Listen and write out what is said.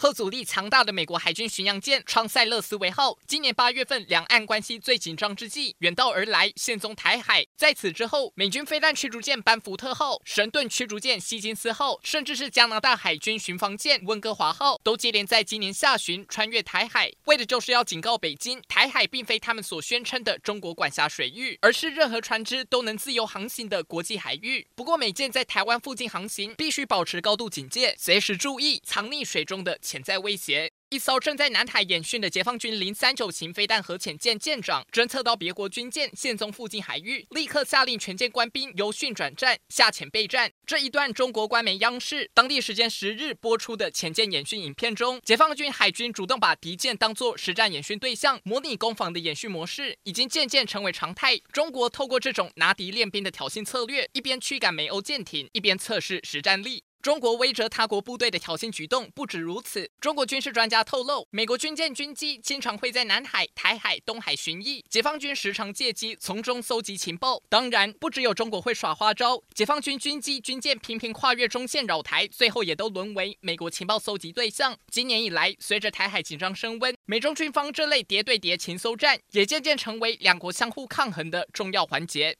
核阻力强大的美国海军巡洋舰“昌塞勒斯维号”今年八月份两岸关系最紧张之际，远道而来，现踪台海。在此之后，美军飞弹驱逐舰“班福特号”、神盾驱逐舰“希金斯号”，甚至是加拿大海军巡防舰“温哥华号”，都接连在今年下旬穿越台海，为的就是要警告北京，台海并非他们所宣称的中国管辖水域，而是任何船只都能自由航行的国际海域。不过，美舰在台湾附近航行，必须保持高度警戒，随时注意藏匿水中的潜在威胁。一艘正在南海演训的解放军零三九型飞弹核潜舰舰长侦测到别国军舰现踪附近海域，立刻下令全舰官兵由训转战，下潜备战。这一段中国官媒央视当地时间十日播出的潜舰演训影片中，解放军海军主动把敌舰当作实战演训对象，模拟攻防的演训模式已经渐渐成为常态。中国透过这种拿敌练兵的挑衅策略，一边驱赶美欧舰艇，一边测试实战力。中国威慑他国部队的挑衅举动不止如此。中国军事专家透露，美国军舰军机经常会在南海、台海、东海巡弋，解放军时常借机从中搜集情报。当然，不只有中国会耍花招，解放军军机、军舰频频跨越中线扰台，最后也都沦为美国情报搜集对象。今年以来，随着台海紧张升温，美中军方这类谍对谍情搜战也渐渐成为两国相互抗衡的重要环节。